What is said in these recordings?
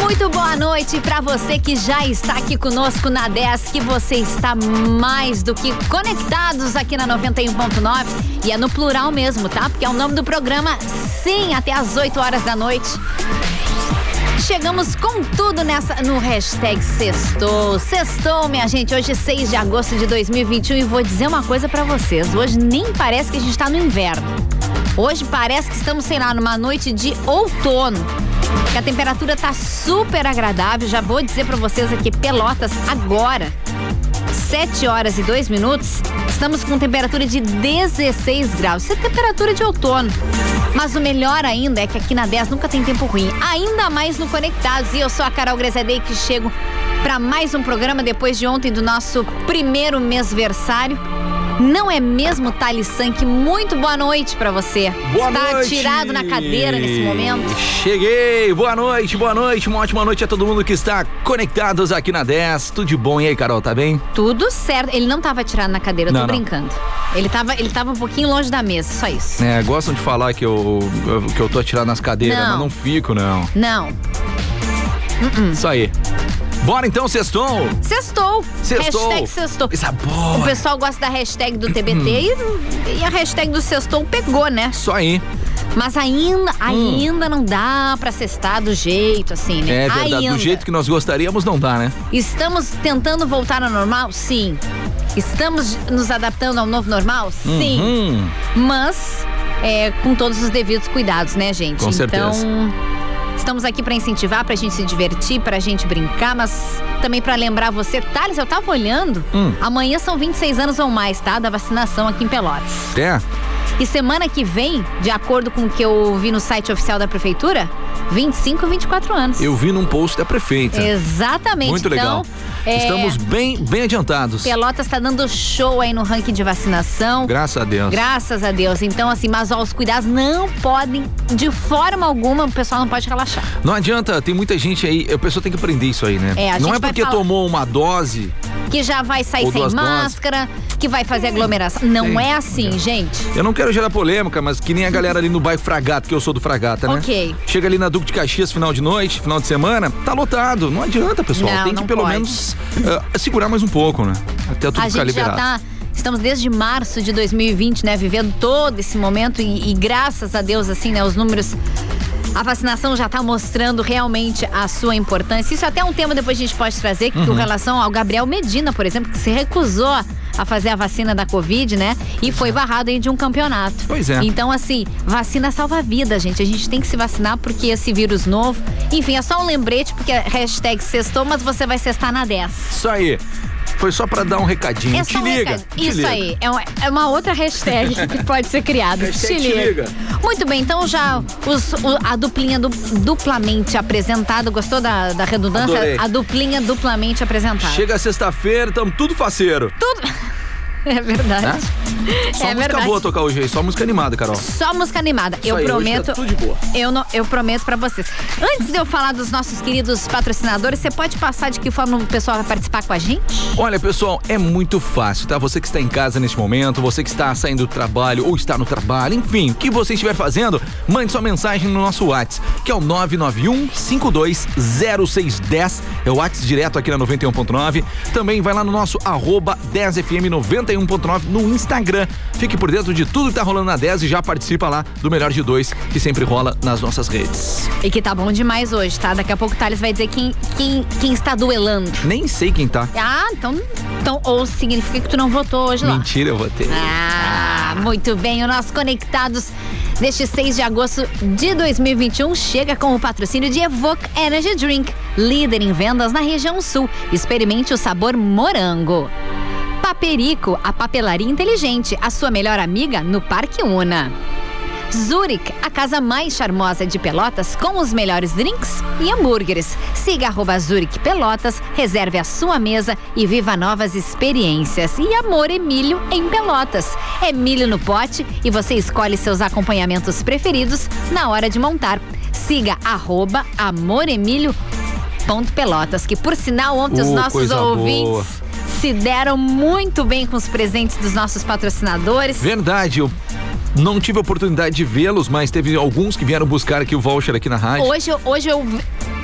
Muito boa noite para você que já está aqui conosco na 10, que você está mais do que conectados aqui na 91.9 e é no plural mesmo, tá? Porque é o nome do programa, sim, até às 8 horas da noite. Chegamos com tudo nessa no hashtag Sextou. Sextou, minha gente. Hoje, 6 de agosto de 2021, e vou dizer uma coisa para vocês. Hoje nem parece que a gente tá no inverno. Hoje parece que estamos, sei lá, numa noite de outono que a temperatura tá super agradável. Já vou dizer para vocês aqui, Pelotas, agora, 7 horas e 2 minutos, estamos com temperatura de 16 graus. Isso é temperatura de outono. Mas o melhor ainda é que aqui na 10 nunca tem tempo ruim. Ainda mais no Conectados. E eu sou a Carol Grezadei que chego para mais um programa depois de ontem do nosso primeiro mêsversário. Não é mesmo, Thales Sank? Muito boa noite para você. Boa Está noite. tirado na cadeira nesse momento. Cheguei. Boa noite, boa noite. Uma ótima noite a todo mundo que está conectados aqui na 10. Tudo de bom. E aí, Carol, tá bem? Tudo certo. Ele não tava tirado na cadeira, eu tô Não, não. brincando. Ele tava, ele tava um pouquinho longe da mesa, só isso. É, gostam de falar que eu, que eu tô atirado nas cadeiras, Não. mas não fico, não. Não. Isso aí. Bora então, sextou. Sextou. Sextou. Hashtag sextou. É O pessoal gosta da hashtag do TBT e, e a hashtag do sextou pegou, né? Isso aí. Mas ainda, ainda não dá pra cestar do jeito assim, né? Hum. É verdade. Ainda. Do jeito que nós gostaríamos, não dá, né? Estamos tentando voltar ao normal? Sim. Estamos nos adaptando ao novo normal? Sim. Hum, Mas é, com todos os devidos cuidados, né, gente? Com então, certeza. Estamos aqui pra incentivar, pra gente se divertir, pra gente brincar, mas também pra lembrar você, Thales, eu tava olhando, Hum. amanhã são 26 anos ou mais, tá? Da vacinação aqui em Pelotas. é. E semana que vem, de acordo com o que eu vi no site oficial da prefeitura, 25, 24 anos. Eu vi num post da prefeita. Exatamente. Muito legal. É, Estamos bem, bem adiantados. Pelotas tá dando show aí no ranking de vacinação. Graças a Deus. Graças a Deus. Então, assim, mas ó, os cuidados não podem, de forma alguma, o pessoal não pode relaxar. Não adianta, tem muita gente aí, a pessoa tem que aprender isso aí, né? É, a não gente é vai porque falar- tomou uma dose. Que já vai sair Ou sem máscara, que vai fazer aglomeração. Não Sim. é assim, gente. Eu não quero gerar polêmica, mas que nem a galera ali no bairro Fragata, que eu sou do Fragata, né? Ok. Chega ali na Duque de Caxias final de noite, final de semana, tá lotado. Não adianta, pessoal. Não, tem que pelo pode. menos ah, segurar mais um pouco, né? Até tudo a ficar gente já liberado. tá. Estamos desde março de 2020, né? Vivendo todo esse momento e, e graças a Deus, assim, né? Os números. A vacinação já está mostrando realmente a sua importância. Isso é até um tema depois a gente pode trazer, que Uhum. com relação ao Gabriel Medina, por exemplo, que se recusou a fazer a vacina da Covid, né? E foi barrado aí de um campeonato. Pois é. Então, assim, vacina salva vida, gente. A gente tem que se vacinar porque esse vírus novo. Enfim, é só um lembrete, porque é hashtag sextou, mas você vai cestar na 10. Isso aí. Foi só pra dar um recadinho. É te um liga. recado. te Isso liga. aí. É uma, é uma outra hashtag que pode ser criada. Hashtag te liga. Muito bem, então já os- o- a duplinha du- duplamente apresentada. Gostou da, da redundância? Adorei. A duplinha duplamente apresentada. Chega sexta-feira, tamo tudo faceiro. É verdade. Né? Só é música verdade. boa tocar hoje aí, só música animada, Carol. Só música animada. Isso eu aí, hoje prometo. tá tudo de boa. Eu, não, eu prometo pra vocês. Antes de eu falar dos nossos queridos patrocinadores, você pode passar de que forma o pessoal vai participar com a gente? Olha, pessoal, é muito fácil, tá? Você que está em casa neste momento, você que está saindo do trabalho ou está no trabalho, enfim, o que você estiver fazendo, mande sua mensagem no nosso WhatsApp, que é o 991 520610. É o WhatsApp direto aqui na 91.9. Também vai lá no nosso arroba 10fm 91.9 no Instagram. Fique por dentro de tudo que tá rolando na 10 e já participa lá do Melhor de Dois, que sempre rola nas nossas redes. E que tá bom demais hoje, tá? Daqui a pouco o Thales vai dizer quem, quem, quem está duelando. Nem sei quem tá. Ah, então, então. Ou significa que tu não votou hoje lá. Mentira, eu vou ter. Ah, muito bem. O nosso Conectados deste 6 de agosto de 2021 chega com o patrocínio de Evoque Energy Drink, líder em vendas na região sul. Experimente o sabor morango. Paperico, a papelaria inteligente, a sua melhor amiga no Parque Una. Zurich, a casa mais charmosa de Pelotas com os melhores drinks e hambúrgueres. Siga arroba Zurich Pelotas, reserve a sua mesa e viva novas experiências. E Amor Emílio em Pelotas. É milho no pote e você escolhe seus acompanhamentos preferidos na hora de montar. Siga arroba Amor Emílio ponto Pelotas, que por sinal ontem os Uh, nossos ouvintes boa. Se deram muito bem com os presentes dos nossos patrocinadores. Verdade, eu não tive a oportunidade de vê-los, mas teve alguns que vieram buscar aqui o voucher aqui na rádio. Hoje, eu- hoje eu,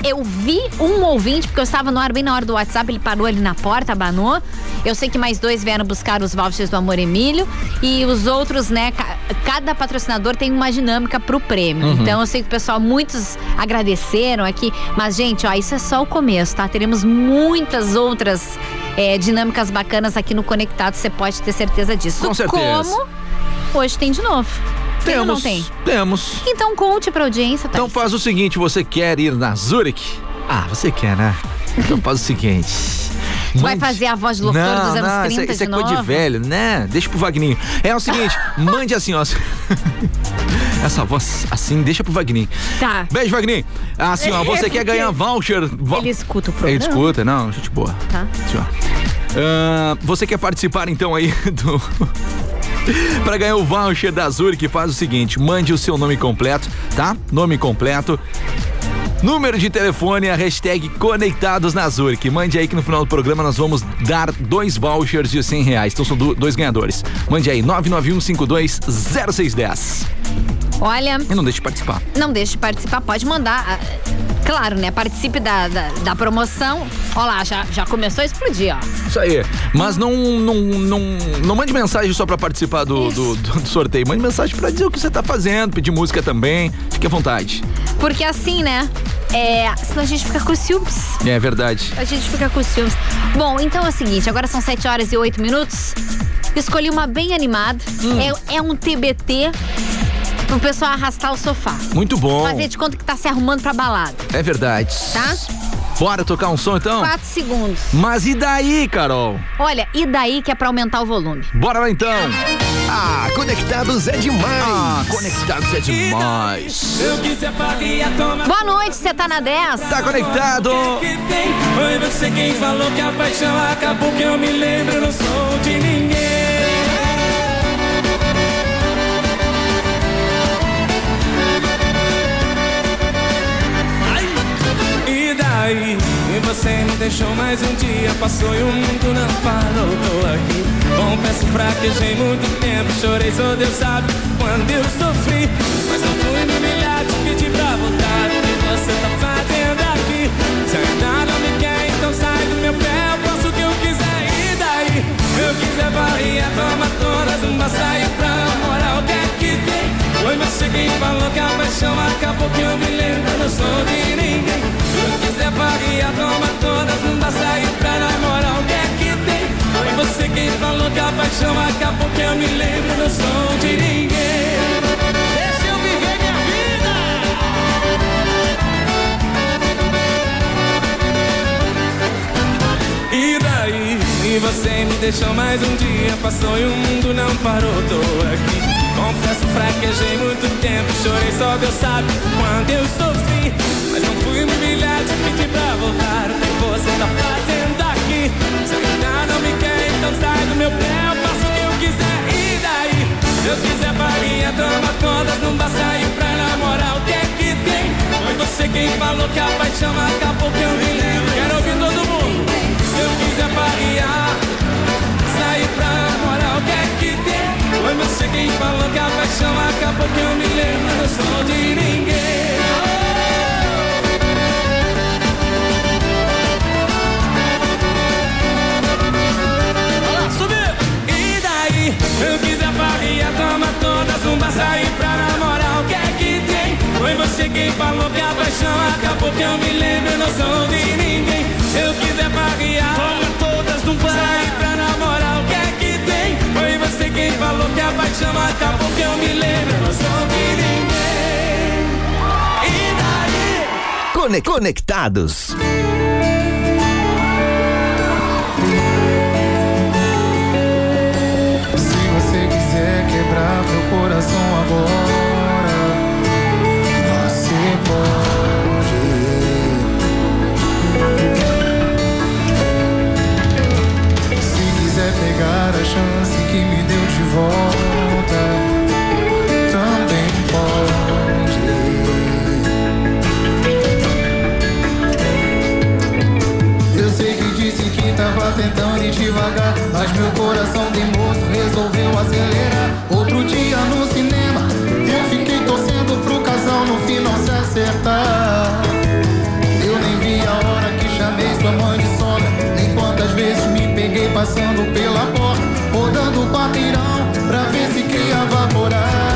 eu vi um ouvinte, porque eu estava no ar bem na hora do WhatsApp, ele parou ali na porta, abanou. Eu sei que mais dois vieram buscar os vouchers do Amor Emílio. E os outros, né? ca- Cada patrocinador tem uma dinâmica pro prêmio. Uhum. Então eu sei que o pessoal, muitos agradeceram aqui. Mas, gente, ó, isso é só o começo, tá? Teremos muitas outras é, dinâmicas bacanas aqui no Conectado, você pode ter certeza disso. Com certeza. Como hoje tem de novo. Tem ou não tem? Temos. Então conte pra audiência, tá? Então faz o seguinte, você quer ir na Zurich? Ah, você quer, né? Então faz o seguinte. Vai mande- fazer a voz de locutor não, dos anos não, 30 isso, é- isso é de coisa de novo? velho, né? Deixa pro Vagninho. É o seguinte, mande assim, ó. Essa voz assim, deixa pro Vagninho. Tá. Beijo, Vagninho. Assim, ó, você quer ganhar voucher? vo- Ele escuta o programa. Ele escuta, não, gente boa. Tá. Assim, ó. Ah, você quer participar então aí do. Para ganhar o voucher da Zurich, faz o seguinte: mande o seu nome completo, tá? Nome completo. Número de telefone a hashtag Conectados na Zurich. Mande aí que no final do programa nós vamos dar dois vouchers de 100 reais. Então são do- dois ganhadores. Mande aí, 991520610. Olha, E não deixe de participar. não deixe de participar, pode mandar. ah, Claro, né? Participe da, da, da promoção. Ó lá, já, já começou a explodir, ó. Isso aí. Mas não, não, não, não mande mensagem só pra participar do, do, do- do sorteio. Mande mensagem pra dizer o que você tá fazendo, pedir música também. Fique à vontade. Porque assim, né? É, senão a gente fica com ciúmes. É verdade. A gente fica com ciúmes. Bom, então é o seguinte, agora são 7 horas e 8 minutos. Escolhi uma bem animada. É, é um TBT pro pessoal arrastar o sofá. Muito bom. Fazer de conta que tá se arrumando pra balada, É verdade. tá? Bora tocar um som então? 4 segundos. Mas e daí, Carol? Olha, e daí que é pra aumentar o volume? Bora lá então. Ah, Conectados é demais. Ah, conectados é demais. Boa noite, você tá na 10? Tá conectado? Foi você quem falou que a paixão acabou Que eu me lembro, eu não sou de ninguém Daí? E você me deixou mais um dia Passou e o mundo não parou Tô aqui Confesso, fraquejei muito tempo Chorei, só Deus sabe quando eu sofri Mas não fui me humilhar, te pedi pra voltar O que você tá fazendo aqui? Se ainda não me quer, então sai do meu pé Eu faço o que eu quiser e daí? Eu quiser varrer, toma todas Não basta ir pra namorar, o que é que tem? Foi você quem falou que a paixão acabou Que eu me lembro, não sou de ninguém Eu quiser varrer, toma todas Não basta ir pra namorar, o que é que tem? Foi você quem falou que a paixão acabou Que eu me lembro, não sou de ninguém eu viver minha vida E daí? E você me deixou mais um dia Passou e o mundo não parou, tô aqui Confesso, fraquejei muito tempo Chorei, só Deus sabe quando eu sofri Mas não fui me humilhar, te pedi pra voltar O que você tá fazendo aqui? Se ainda não me quer, então sai do meu pé Eu faço o que eu quiser, e daí? Se eu quiser farinha, toma todas Não basta ir pra namorar, o que é que tem? Foi você quem falou que a paixão acabou Que eu me lembro, quero ouvir todo mundo se eu quiser variar, sair pra namorar, o que é que tem? Foi você quem falou que a paixão acabou que eu me lembro, eu sou de ninguém. vai te amar, matar porque eu me lembro, eu não sou de ninguém. E daí? Cone conectados. Se você quiser quebrar meu coração agora, você pode. pegar a chance que me deu de volta também pode. Eu sei que disse que tava tentando ir devagar, mas meu coração de moço resolveu acelerar. Outro dia no cinema, eu fiquei torcendo pro casal no final se acertar. Eu nem vi a hora que chamei sua mãe de sogra, nem quantas vezes me peguei passando pela porta quarteirão pra ver se criava coragem.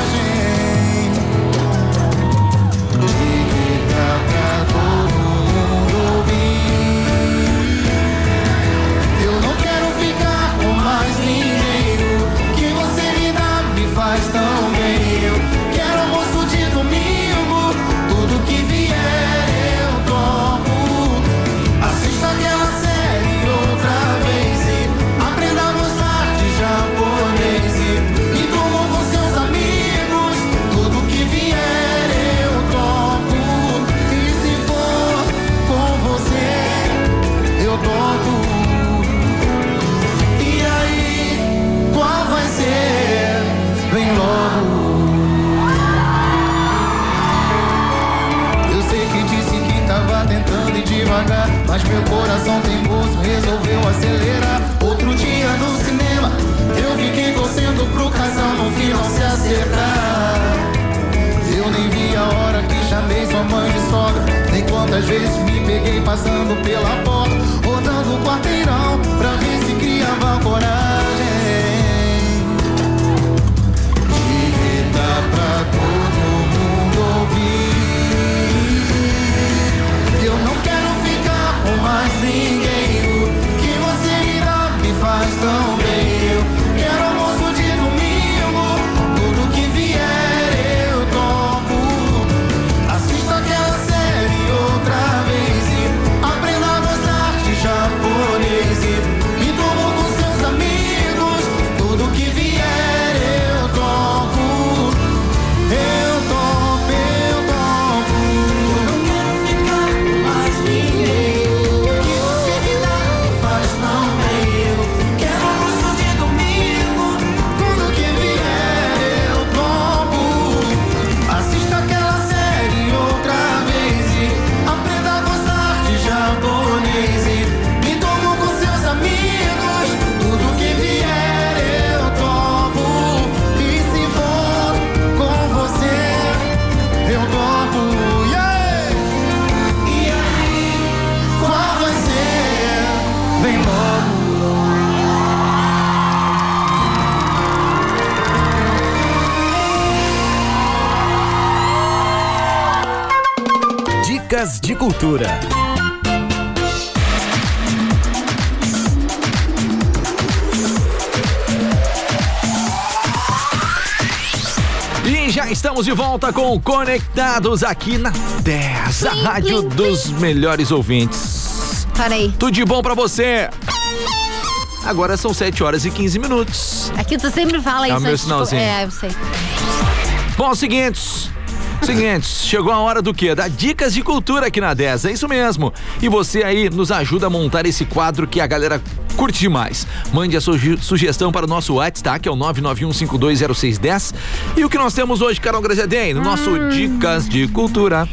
Dicas de cultura. E já estamos de volta com Conectados aqui na 10, a Plim, rádio plim, dos melhores ouvintes. Peraí. Tudo de bom pra você. Agora são 7 horas e 15 minutos. Aqui tu sempre fala É o isso. meu antes de- sinalzinho. É, eu sei. Bom, seguintes. Seguintes, chegou a hora do quê? Da dicas de cultura aqui na 10, é isso mesmo. E você aí nos ajuda a montar esse quadro que a galera curte demais. Mande a suge- sugestão para o nosso WhatsApp, tá? que é o 991520610. E o que nós temos hoje, Carol Graziadem, no nosso Hum. Dicas de Cultura.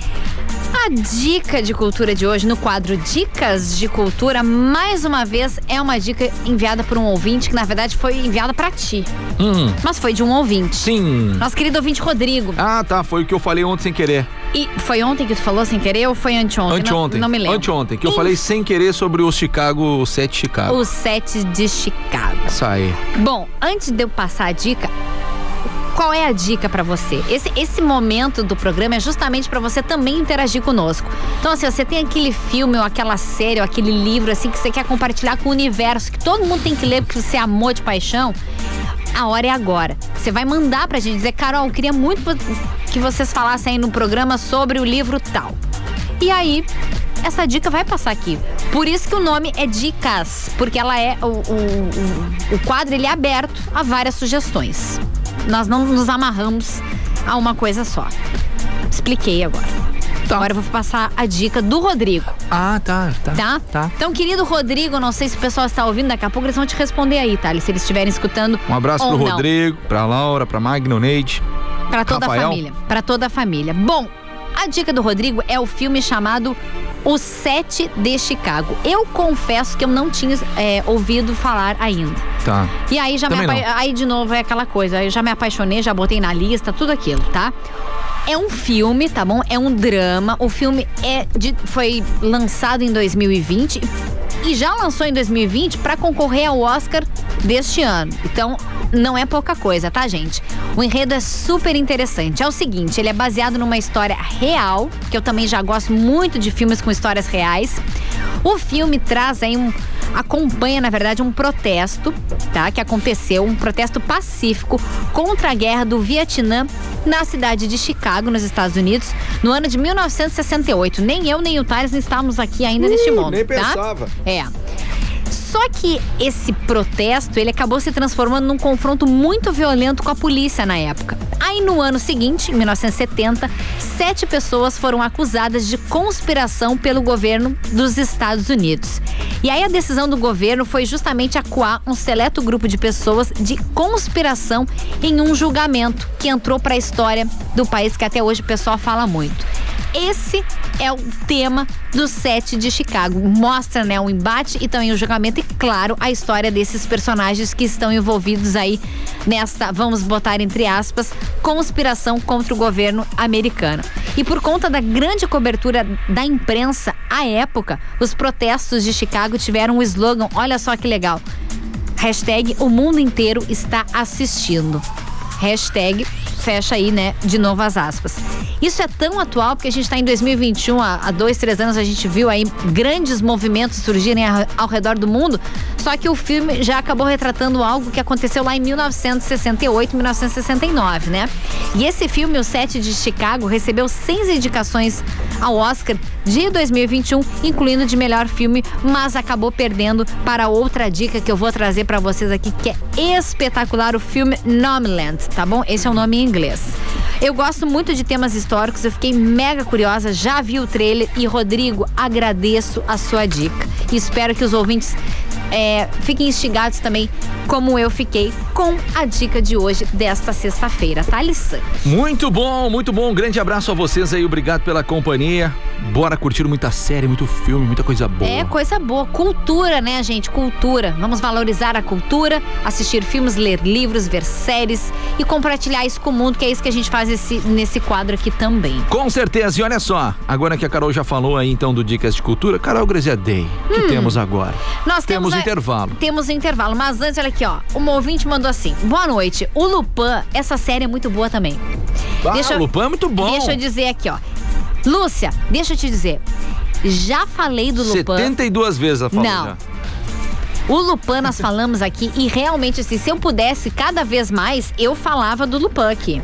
A dica de cultura de hoje, no quadro Dicas de Cultura, mais uma vez é uma dica enviada por um ouvinte, que na verdade foi enviada pra ti. Hum, Mas foi de um ouvinte. sim. Nosso querido ouvinte Rodrigo. Ah, tá, foi o que eu falei ontem sem querer. E foi ontem que tu falou sem querer ou foi anteontem? Anteontem. Não, não me lembro. Anteontem, que eu falei sem querer sobre o Chicago, o 7 Chicago. O 7 de Chicago. Isso aí. Bom, antes de eu passar a dica, qual é a dica pra você? Esse, esse momento do programa é justamente pra você também interagir conosco. Então, assim, você tem aquele filme ou aquela série ou aquele livro assim que você quer compartilhar com o universo, que todo mundo tem que ler porque você amou de paixão. A hora é agora. Você vai mandar pra gente dizer, Carol, eu queria muito que vocês falassem aí no programa sobre o livro tal. E aí, essa dica vai passar aqui. Por isso que o nome é Dicas, porque ela é o, o, o, o quadro ele é aberto a várias sugestões. Nós não nos amarramos a uma coisa só. Expliquei agora. Agora eu vou passar a dica do Rodrigo, Ah, tá, tá. tá? Tá. Então, querido Rodrigo, não sei se o pessoal está ouvindo, daqui a pouco eles vão te responder aí, tá? Se eles estiverem escutando. Um abraço pro não. Rodrigo, pra Laura, pra Magno, Neide. Para toda Rafael? a família. Para toda a família. Bom, a dica do Rodrigo é o filme chamado O Sete de Chicago. Eu confesso que eu não tinha é, ouvido falar ainda. Tá. E aí já me Também apa- aí de novo é aquela coisa, aí eu já me apaixonei, já botei na lista, tudo aquilo, tá? É um filme, tá bom? É um drama. O filme é de, foi lançado em 2020 e já lançou em 2020 para concorrer ao Oscar deste ano. Então, não é pouca coisa, tá, gente? O enredo é super interessante. É o seguinte, ele é baseado numa história real, que eu também já gosto muito de filmes com histórias reais. O filme traz aí um acompanha, na verdade, um protesto, tá? Que aconteceu, um protesto pacífico contra a guerra do Vietnã na cidade de Chicago, nos Estados Unidos, no ano de 1968. Nem eu nem o Thales estávamos aqui ainda neste Uh, mundo, nem tá? pensava. É. Só que esse protesto, ele acabou se transformando num confronto muito violento com a polícia na época. Aí no ano seguinte, em 1970, sete pessoas foram acusadas de conspiração pelo governo dos Estados Unidos. E aí a decisão do governo foi justamente acuar um seleto grupo de pessoas de conspiração em um julgamento que entrou para a história do país que até hoje o pessoal fala muito. Esse é o tema do set de Chicago. Mostra, né, o embate e também o julgamento e, claro, a história desses personagens que estão envolvidos aí nesta, vamos botar entre aspas, conspiração contra o governo americano. E por conta da grande cobertura da imprensa à época, os protestos de Chicago tiveram um slogan, olha só que legal. Hashtag o mundo inteiro está assistindo. Hashtag fecha aí, né, de novo as aspas. Isso é tão atual porque a gente está em 2021, há, há dois, três anos a gente viu aí grandes movimentos surgirem ao, ao redor do mundo, só que o filme já acabou retratando algo que aconteceu lá em 1968, 1969, né? E esse filme, o Sete de Chicago, recebeu seis indicações ao Oscar de 2021, incluindo de melhor filme, mas acabou perdendo para outra dica que eu vou trazer para vocês aqui, que é espetacular, o filme Nomadland, tá bom? Esse é o nome em inglês. Eu gosto muito de temas históricos, eu fiquei mega curiosa, já vi o trailer e Rodrigo, agradeço a sua dica. Espero que os ouvintes é, fiquem instigados também, como eu fiquei, com a dica de hoje, desta sexta-feira, tá, Alissandro? Muito bom, muito bom. Um grande abraço a vocês aí, obrigado pela companhia. Bora curtir muita série, muito filme, muita coisa boa. É coisa boa. Cultura, né, gente? Cultura. Vamos valorizar a cultura, assistir filmes, ler livros, ver séries e compartilhar isso com o mundo, que é isso que a gente faz esse- nesse quadro aqui também. Com certeza, e olha só, agora que a Carol já falou aí então do Dicas de Cultura, Carol Grezia Day, o que temos agora? Nós Temos temos, intervalo. Temos intervalo, mas antes, olha aqui, ó. Uma ouvinte mandou assim: Boa noite. O Lupin, essa série é muito boa também. Ah, Deixa Lupin é muito bom. Deixa eu dizer aqui, ó. Lúcia, deixa eu te dizer. Já falei do Lupin. 72 vezes ela falou Não. já. O Lupin nós falamos aqui e realmente, assim, se eu pudesse cada vez mais, eu falava do Lupin aqui.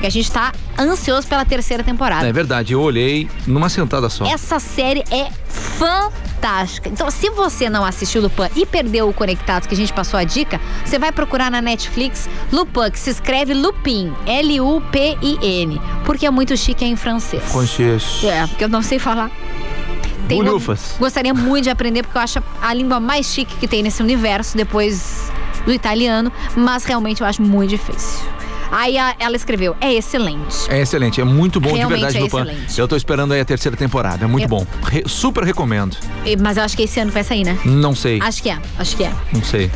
Porque a gente tá ansioso pela terceira temporada. É verdade, eu olhei numa sentada só. Essa série é fantástica. Então, se você não assistiu Lupin e perdeu o Conectados que a gente passou a dica, você vai procurar na Netflix Lupin, que se escreve Lupin, L-U-P-I-N, porque é muito chique é em francês. Consciência. É, porque eu não sei falar. Bolhufas. gostaria muito de aprender, porque eu acho a língua mais chique que tem nesse universo, depois do italiano, mas realmente eu acho muito difícil. Aí a- ela escreveu, é excelente. É excelente, é muito bom Realmente de verdade, é Lupin. excelente. Eu tô esperando aí a terceira temporada, é muito Eu- bom. Re- super recomendo. E- Mas eu acho que esse ano vai sair, né? Não sei, Acho que é, acho que é. não sei.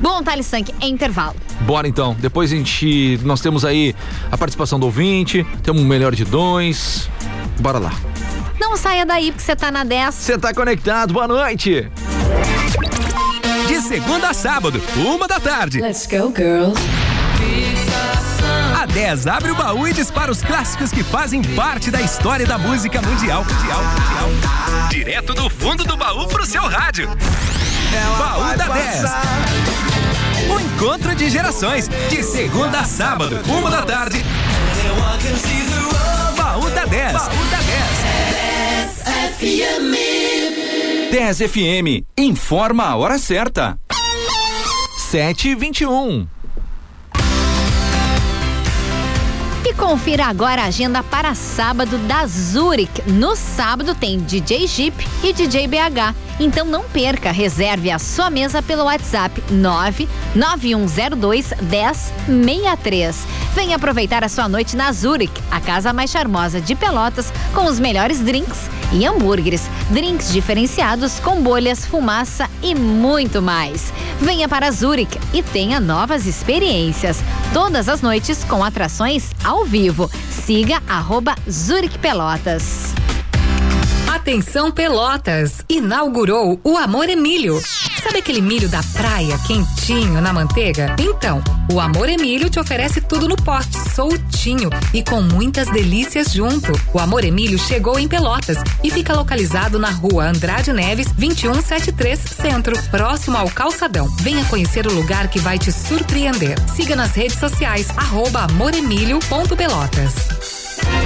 Bom, Thales Sank, é intervalo. Bora então. Depois a gente. Nós temos aí a participação do ouvinte, temos um melhor de dois. Bora lá. Não saia daí, porque você tá na 10. Você tá conectado, boa noite. De segunda a sábado, uma da tarde. Let's go, girls. A 10 abre o baú e dispara os clássicos que fazem parte da história da música mundial. mundial, mundial. Direto do fundo do baú pro seu rádio. baú da 10. O encontro de gerações, de segunda a sábado, uma da tarde. Baú da 10. Baú da 10. 10 FM, informa a hora certa. 7 e 21 confira agora a agenda para sábado da Zurich. No sábado tem DJ Jeep e DJ BH. Então não perca, reserve a sua mesa pelo WhatsApp 99102 1063. Venha aproveitar a sua noite na Zurich, a casa mais charmosa de Pelotas, com os melhores drinks e hambúrgueres, drinks diferenciados com bolhas, fumaça e muito mais. Venha para Zurich e tenha novas experiências. Todas as noites com atrações ao vivo. Siga arroba Zurich Pelotas. Atenção Pelotas! Inaugurou o Amor Emílio. Sabe aquele milho da praia quentinho na manteiga? Então, o Amor Emílio te oferece tudo no pote, soltinho e com muitas delícias junto. O Amor Emílio chegou em Pelotas e fica localizado na rua Andrade Neves, 2173 Centro, próximo ao Calçadão. Venha conhecer o lugar que vai te surpreender. Siga nas redes sociais, arroba amoremílio.pelotas.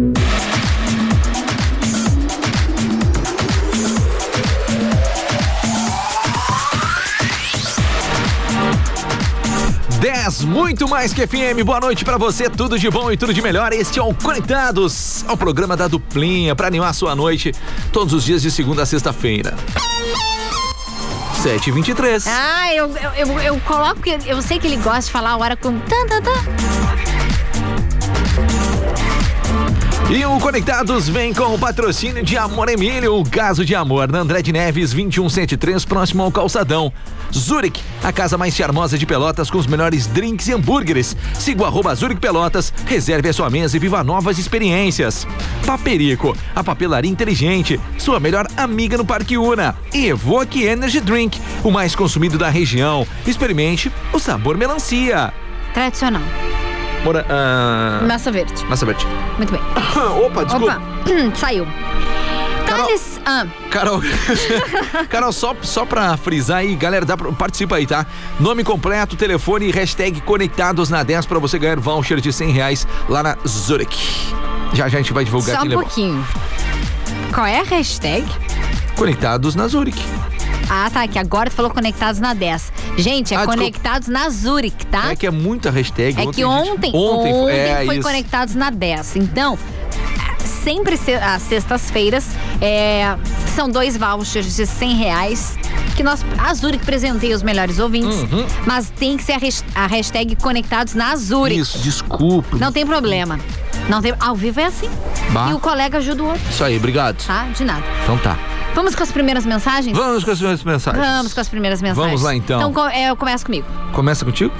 Dez, muito mais que FM. Boa noite pra você, tudo de bom e tudo de melhor. Este é o Conectados, ao programa da Duplinha, pra animar a sua noite, todos os dias de segunda a sexta-feira. 7 e 23 Ah, eu, eu, eu, eu coloco, eu sei que ele gosta de falar a hora com tan, tan, tan. E o Conectados vem com o patrocínio de Amor Emílio, o caso de amor, na André de Neves 2173, próximo ao Calçadão. Zurich, a casa mais charmosa de Pelotas com os melhores drinks e hambúrgueres. Siga o arroba Zurich Pelotas, reserve a sua mesa e viva novas experiências. Paperico, a papelaria inteligente, sua melhor amiga no Parque Una. E Evoque Energy Drink, o mais consumido da região. Experimente o sabor melancia. Tradicional. Mora, ah, Massa verde. Massa verde. Muito bem. Opa, desculpa. Opa, saiu. Carol- ah, Carol, Carol, só, só pra frisar aí, galera, dá pra, participa aí, tá? Nome completo, telefone e hashtag conectados na 10 pra você ganhar voucher de 100 reais lá na Zurich. Já já a gente vai divulgar só um levou. pouquinho. Qual é a hashtag? Conectados na Zurich. Ah, tá, que agora tu falou conectados na 10. Gente, é Ah, desculpa. conectados na Zurich, tá? É que é muita hashtag. É que ontem, gente- ontem, foi- é, foi isso. conectados na 10. Então, sempre se- às sextas-feiras é, são dois vouchers de 100 reais que nós, a Zurich presenteia os melhores ouvintes, Uhum. mas tem que ser a, res- a hashtag conectados na Zurich. Isso, desculpa. Não tem problema. Não tem, ao vivo é assim. Bah. E o colega ajuda o outro, Isso aí, obrigado. tá? De nada. Então tá. Vamos com as primeiras mensagens? Vamos com as minhas mensagens. Vamos com as primeiras mensagens. Vamos lá, então. Então co- é, eu começo comigo. Começa contigo?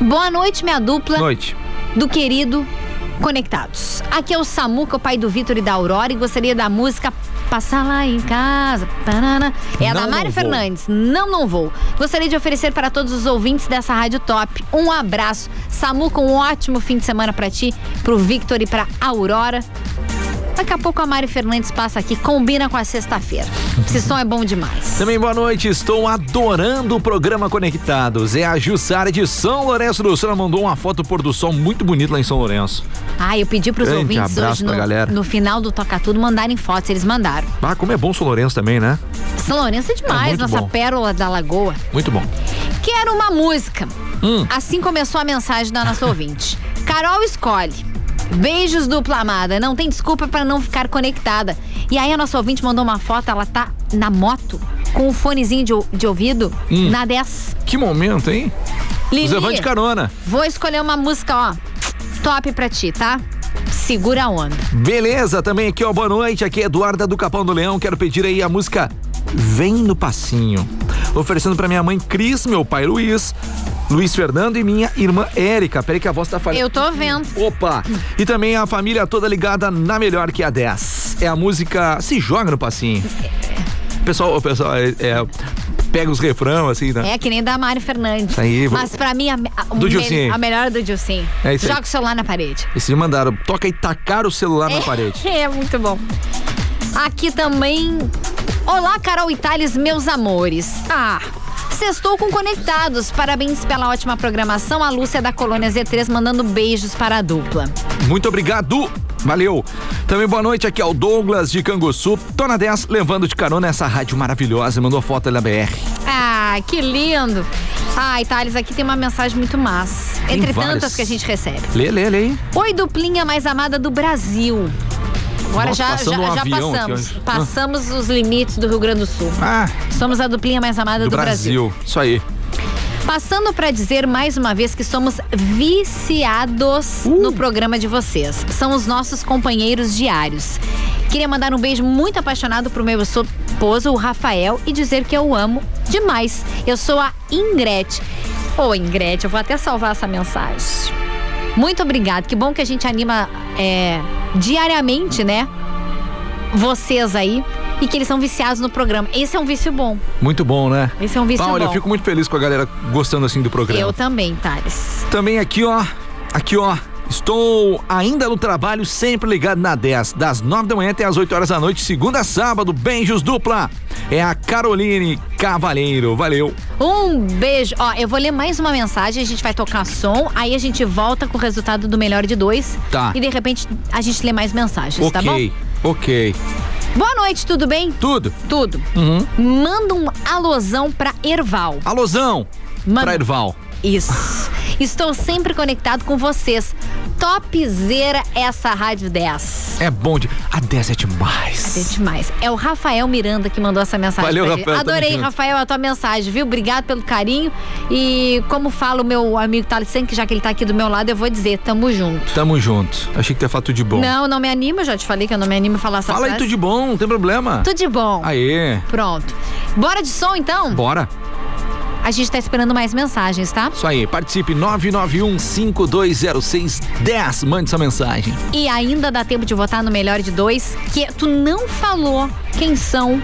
Boa noite, minha dupla. Noite. do querido Conectados. Aqui é o Samuca, o pai do Vitor e da Aurora, e gostaria da música Passar lá em casa. Parana. É a Não, da Mari. Fernandes. Não, não vou. Gostaria de oferecer para todos os ouvintes dessa rádio top um abraço. Samuca, um ótimo fim de semana para ti, pro Victor e pra Aurora. Daqui a pouco a Mari Fernandes passa aqui, combina com a sexta-feira. Esse som é bom demais. Também boa noite, estou adorando o programa Conectados. É a Jussara de São Lourenço do Sul. Ela mandou uma foto pôr do sol muito bonito lá em São Lourenço. Ah, eu pedi pros Grande ouvintes hoje no, galera. no final do Toca Tudo mandarem fotos. Eles mandaram. Ah, como é bom São Lourenço também, né? São Lourenço é demais, muito nossa bom. pérola da lagoa. Muito bom. Quero uma música. Hum. Assim começou a mensagem da nossa ouvinte. Carol escolhe. Beijos dupla amada. Não tem desculpa pra não ficar conectada. E aí a nossa ouvinte mandou uma foto, ela tá na moto com o fonezinho de, de ouvido Hum. na 10. Que momento, hein? Lili, de carona. vou escolher uma música, ó, top pra ti, tá? Segura a onda. Beleza, também aqui, ó, boa noite. Aqui é Eduarda do Capão do Leão. Quero pedir aí a música Vem no Passinho. Oferecendo pra minha mãe Cris, meu pai Luiz, Luiz Fernando e minha irmã Érica. Peraí que a voz tá falhando. Eu tô vendo. Opa! E também a família toda ligada na melhor que a 10. É a música Se Joga no Passinho. Pessoal, o pessoal é, é, pega os refrão assim, né? É que nem da Mari Fernandes. Aí, vou- Mas pra mim, a, a, Do me- a melhor é do Dilcinho. É isso aí. Joga o celular na parede. Esses mandaram, toca e tacar o celular na parede. É, muito bom. Aqui também. Olá, Carol Thales, meus amores. Ah. Sextou com Conectados. Parabéns pela ótima programação. A Lúcia da Colônia Z3 mandando beijos para a dupla. Muito obrigado. Valeu. Também boa noite, aqui é o Douglas de Canguçu. Tô na 10, levando de carona essa rádio maravilhosa. Mandou foto da BR. Ah, que lindo. Ai, Thales, aqui tem uma mensagem muito massa. Tem Entre várias. tantas que a gente recebe. Lê, lê, lê. Oi, duplinha mais amada do Brasil. Agora Nossa, já, já, um já passamos. Passamos os limites do Rio Grande do Sul. Ah, Somos a duplinha mais amada do, do, Brasil. Brasil. Isso aí. Passando para dizer mais uma vez que somos viciados Uh. no programa de vocês. São os nossos companheiros diários. Queria mandar um beijo muito apaixonado pro meu esposo, o Rafael, e dizer que eu o amo demais. Eu sou a Ingrid. Ô, Ingrid, eu vou até salvar essa mensagem. Muito obrigado. Que bom que a gente anima é, diariamente, né? Vocês aí. E que eles são viciados no programa. Esse é um vício bom. Muito bom, né? Esse é um vício Bah, olha, bom. eu fico muito feliz com a galera gostando assim do programa. Eu também, Thales. Também aqui, ó. Aqui, ó. Estou ainda no trabalho, sempre ligado na 10, das 9 da manhã até as 8 horas da noite, segunda a sábado, beijos dupla. É a Caroline Cavalheiro, valeu. Um beijo. Ó, eu vou ler mais uma mensagem, a gente vai tocar som, aí a gente volta com o resultado do melhor de dois. Tá. E de repente a gente lê mais mensagens, tá bom? ok, ok. Boa noite, tudo bem? Tudo. Tudo. Uhum. Manda um alôzão pra Erval. Alôzão. Manda. Pra Erval. Isso. Estou sempre conectado com vocês. Topzera essa Rádio 10. É bom de. A 10 é demais. É demais. É o Rafael Miranda que mandou essa mensagem. Valeu. Rafael, Adorei. Rafael, a tua mensagem, viu? Obrigado pelo carinho. E como fala o meu amigo Thaleson, que já que ele tá aqui do meu lado, eu vou dizer, tamo junto. Tamo junto. Achei que tu falar tudo de bom. Não, não me anima, eu já te falei que eu não me animo a falar essa Fala aí tudo de bom, não tem problema. Tudo de bom. Aê. Pronto. Bora de som, então? Bora. A gente tá esperando mais mensagens, tá? Isso aí, participe 991-5206-10. Mande sua mensagem. E ainda dá tempo de votar no melhor de dois, que tu não falou quem são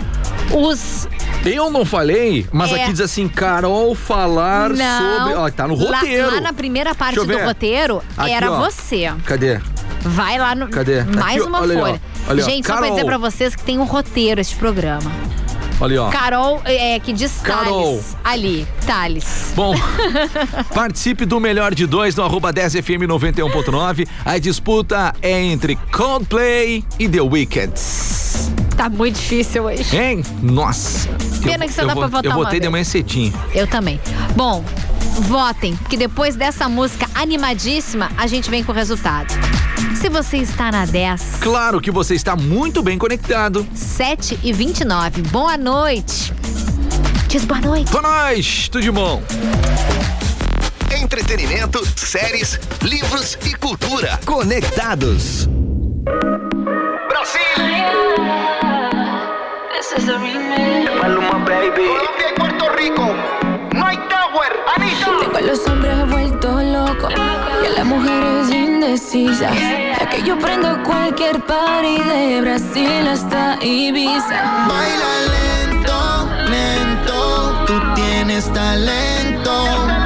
os. Eu não falei, mas É. aqui diz assim, Carol falar Não. sobre. Ó, tá no Lá- roteiro. Lá, na primeira parte do roteiro, Aqui, era ó. você. Cadê? Vai lá no. Cadê? Mais Aqui, uma olha folha. Olha aí, ó. Gente, só pra Carol. dizer pra vocês que tem um roteiro este programa. Olha aí, ó. Carol, é, que diz Carol. Thales. Ali, Thales. Bom, participe do melhor de dois no arroba 10FM 91.9. A disputa é entre Coldplay e The Weeknd. Tá muito difícil hoje. Hein? Nossa. Pena Eu- que só eu dá vou- pra votar Eu votei de manhã cedinho. Eu também. Bom, votem, porque depois dessa música animadíssima, a gente vem com o resultado. Se você está na 10, Claro que você está muito bem conectado. 7 e 29. Boa noite. Diz boa noite. Boa noite, tudo de bom. Entretenimento, séries, livros e cultura. Conectados. Maluma, baby. Colombia y Puerto los hombres vueltos locos y a las mujeres indecisas. Ya que yo prendo cualquier party de Brasil hasta Ibiza. Baila lento, lento. Tú tienes talento.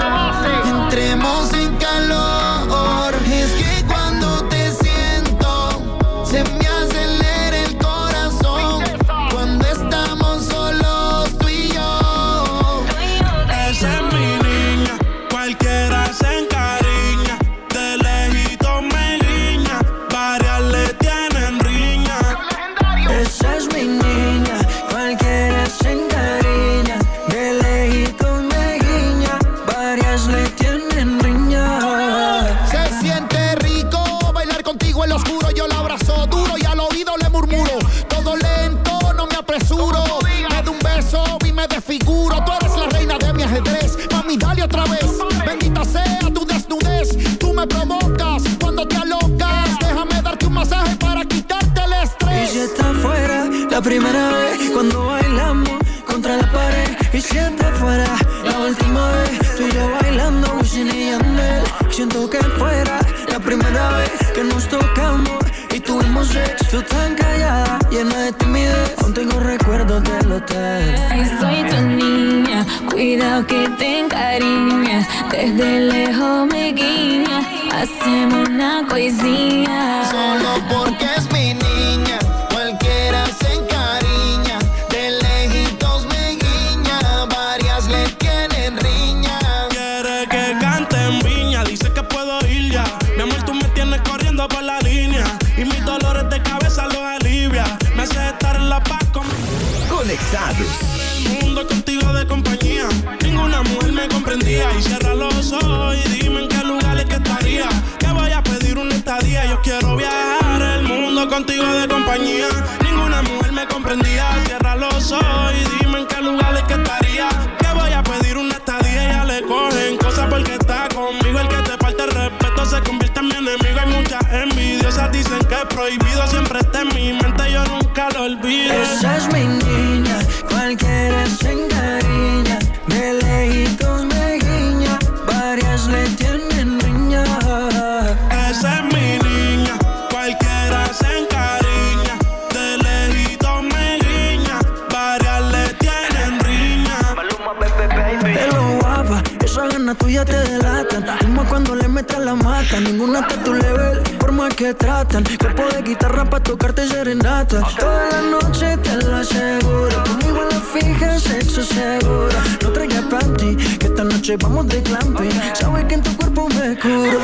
Hotel. Si soy tu niña, cuidado que te encariñas. Desde lejos me guiñas, hacemos una coisinha. Solo porque es mi niña, contigo de compañía. Por más que tratan. Cuerpo de guitarra para tocarte serenata. Toda la noche te lo aseguro. Conmigo en la fija, sexo seguro. No traigas panty, que esta noche vamos de clamping. Sabes que en tu cuerpo me curo.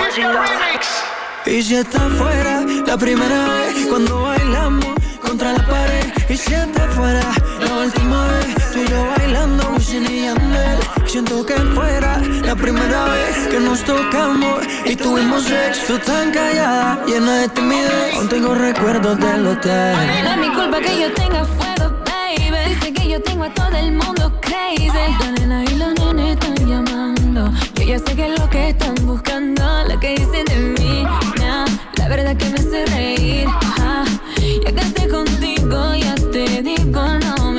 Y si está fuera, la primera vez cuando bailamos contra la pared. Y si está fuera, la última vez tú y yo bailando, Wisin y Yandel. Siento que fuera la primera vez que nos tocamos y tuvimos sexo. Tan callada, llena de timidez. Aún tengo recuerdos del hotel. No es mi culpa que yo tenga fuego, baby. Dice que yo tengo a todo el mundo crazy. La nena y los nenes están llamando. Yo ya sé que es lo que están buscando. Lo que dicen de mí, nah, la verdad que me hace reír. ajá. Ya que esté contigo, ya te digo, no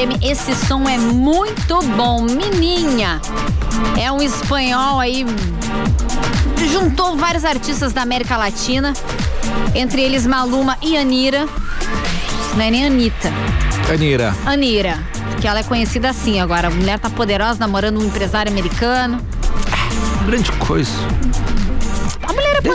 FM. Esse som é muito bom. Meninha. É um espanhol aí. Juntou vários artistas da América Latina. Entre eles Maluma e Anira. Não é nem Anitta. Anira. Anira. Que ela é conhecida assim agora. A mulher tá poderosa namorando um empresário americano. Grande coisa.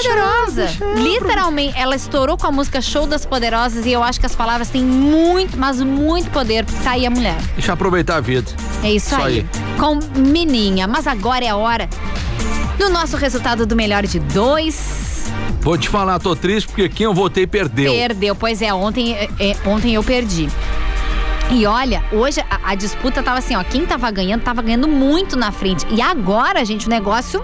Poderosa. Literalmente, ela estourou com a música Show das Poderosas e eu acho que as palavras têm muito, mas muito poder. Tá aí a mulher. Deixa eu aproveitar a vida. É isso, Isso aí. aí. Com Meninha. Mas agora é a hora do nosso resultado do melhor de dois. Vou te falar, tô triste porque quem eu votei perdeu. Perdeu. Pois é, ontem, é, é, ontem eu perdi. E olha, hoje a, a disputa tava assim, ó. Quem tava ganhando, tava ganhando muito na frente. E agora, gente, o negócio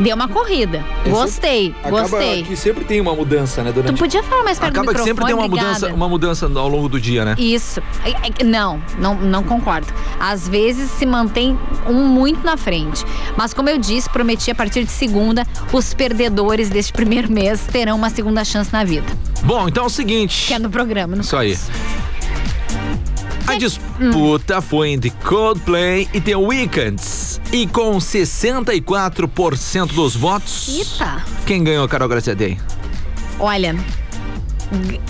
deu uma corrida. Gostei, gostei. que sempre tem uma mudança, né, Tu durante... podia falar mais perto do Acaba que microfone, sempre tem uma obrigada. mudança, uma mudança ao longo do dia, né? Isso. É- é- Não, não, não concordo. Às vezes se mantém um muito na frente. Mas como eu disse, prometi a partir de segunda, os perdedores deste primeiro mês terão uma segunda chance na vida. Bom, então é o seguinte. Que é no programa, no Isso aí. A disputa foi entre Coldplay e The Weeknd. E com 64% dos votos. Eita. Quem ganhou, Carol Graciadei? Olha,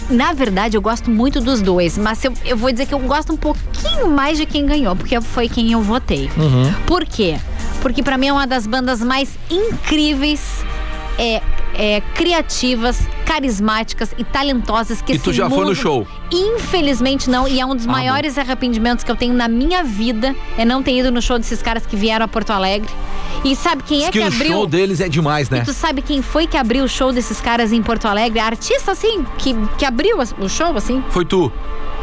na verdade eu gosto muito dos dois, mas eu, eu vou dizer que eu gosto um pouquinho mais de quem ganhou, porque foi quem eu votei. Uhum. Por quê? Porque pra mim é uma das bandas mais incríveis, é, é, criativas, carismáticas e talentosas que E tu já foi no mundo- show? Infelizmente não, e é um dos Ah, maiores arrependimentos que eu tenho na minha vida é não ter ido no show desses caras que vieram a Porto Alegre. E sabe quem Diz é que que o abriu? show deles é demais, né? E tu sabe quem foi que abriu o show desses caras em Porto Alegre? A artista, assim, que, que abriu o show, assim? Foi tu.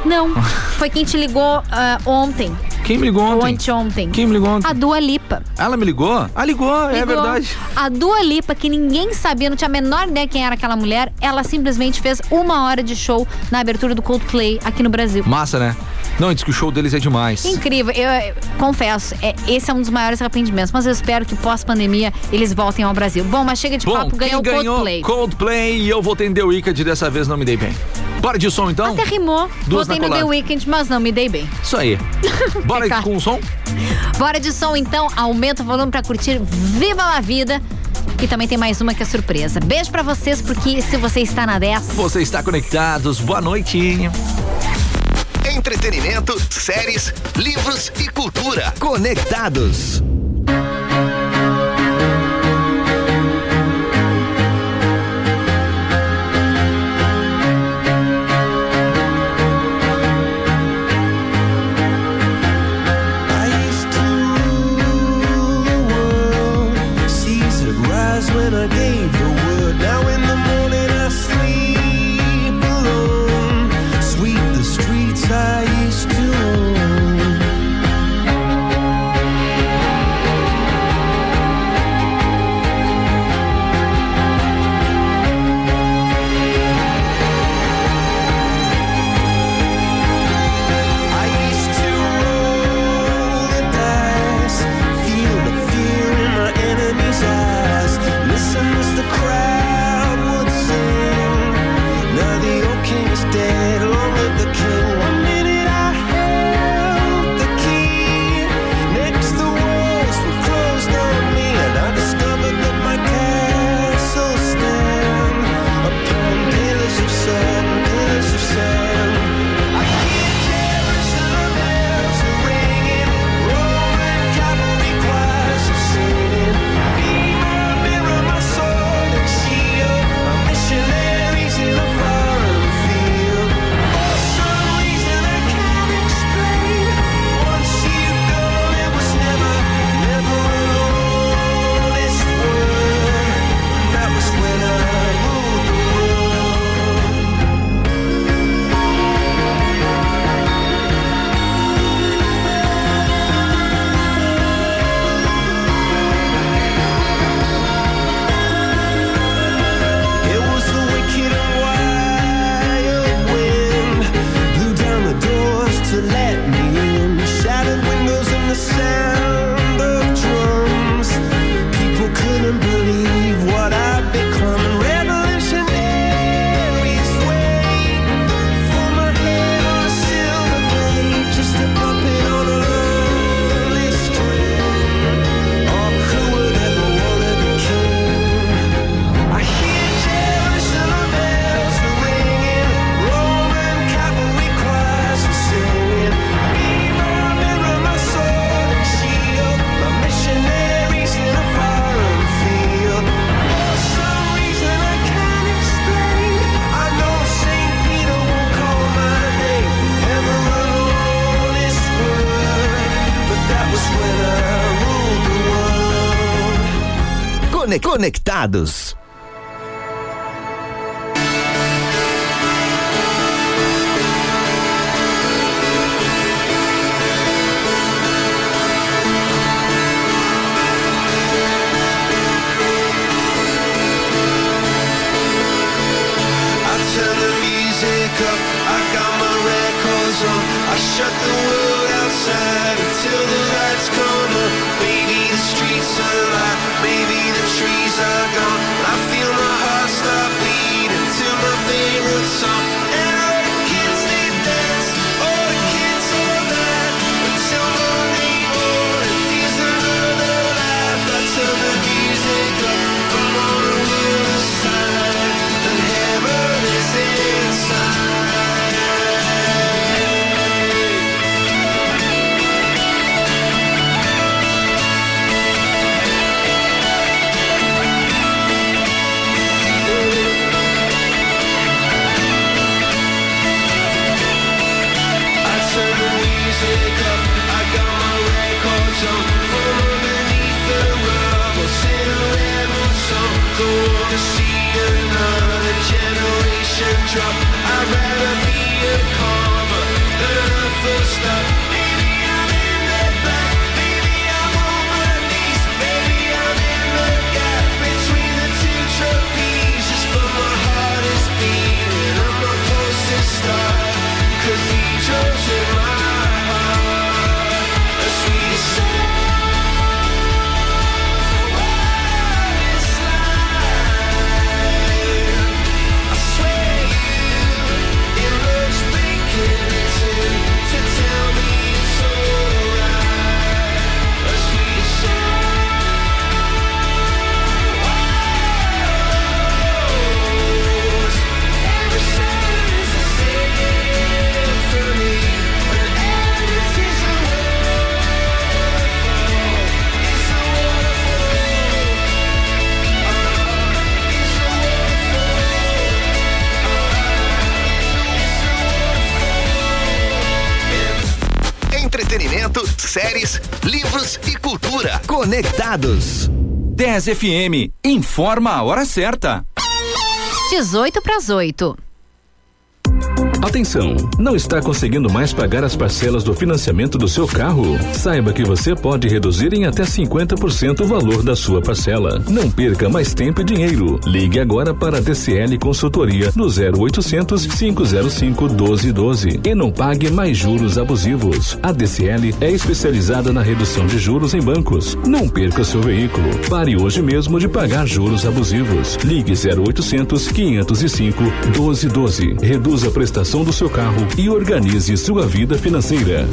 Não. Foi quem te ligou ah, ontem. Quem me ligou Ou ontem? Quem me ligou ontem? A Dua Lipa. Ela me ligou? Ah, ligou, é Ligou. verdade. A Dua Lipa, que ninguém sabia, não tinha a menor ideia quem era aquela mulher, ela simplesmente fez uma hora de show na abertura do Coldplay aqui no Brasil. Massa, né? Não, diz que o show deles é demais. Incrível, eu, eu confesso, é, esse é um dos maiores arrependimentos, mas eu espero que pós-pandemia eles voltem ao Brasil. Bom, mas chega de Bom, papo, ganhou o Coldplay. Coldplay e eu votei em The Weeknd dessa vez não me dei bem. Bora de som então? Até rimou, Duas votei na no The. Weeknd, mas não me dei bem. Isso aí. Bora Fica. com o som? Bora de som então, aumenta o volume pra curtir Viva la Vida. E também tem mais uma que é surpresa. Beijo pra vocês, porque se você está na 10, Você está conectados. Boa noite. Entretenimento, séries, livros e cultura. Conectados. I'd rather be a comma than a full stop Conectados. 10 FM informa a hora certa. 18 para as 8. Atenção! Não está conseguindo mais pagar as parcelas do financiamento do seu carro? Saiba que você pode reduzir em até 50% o valor da sua parcela. Não perca mais tempo e dinheiro. Ligue agora para a DCL Consultoria no 0800 505 1212 e não pague mais juros abusivos. A DCL é especializada na redução de juros em bancos. Não perca seu veículo. Pare hoje mesmo de pagar juros abusivos. Ligue 0800 505 1212. Reduza a prestação do seu carro e organize sua vida financeira.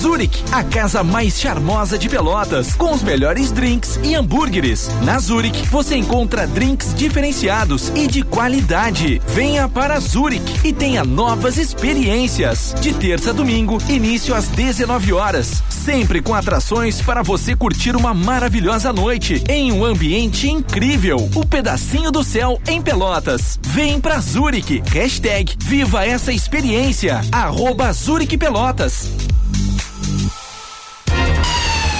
Zurich, a casa mais charmosa de Pelotas, com os melhores drinks e hambúrgueres. Na Zurich, você encontra drinks diferenciados e de qualidade. Venha para Zurich e tenha novas experiências. De terça a domingo, início às 19 horas. Sempre com atrações para você curtir uma maravilhosa noite em um ambiente incrível. O pedacinho do céu em Pelotas. Vem pra Zurich. Hashtag Viva essa experiência. Arroba Zurich Pelotas.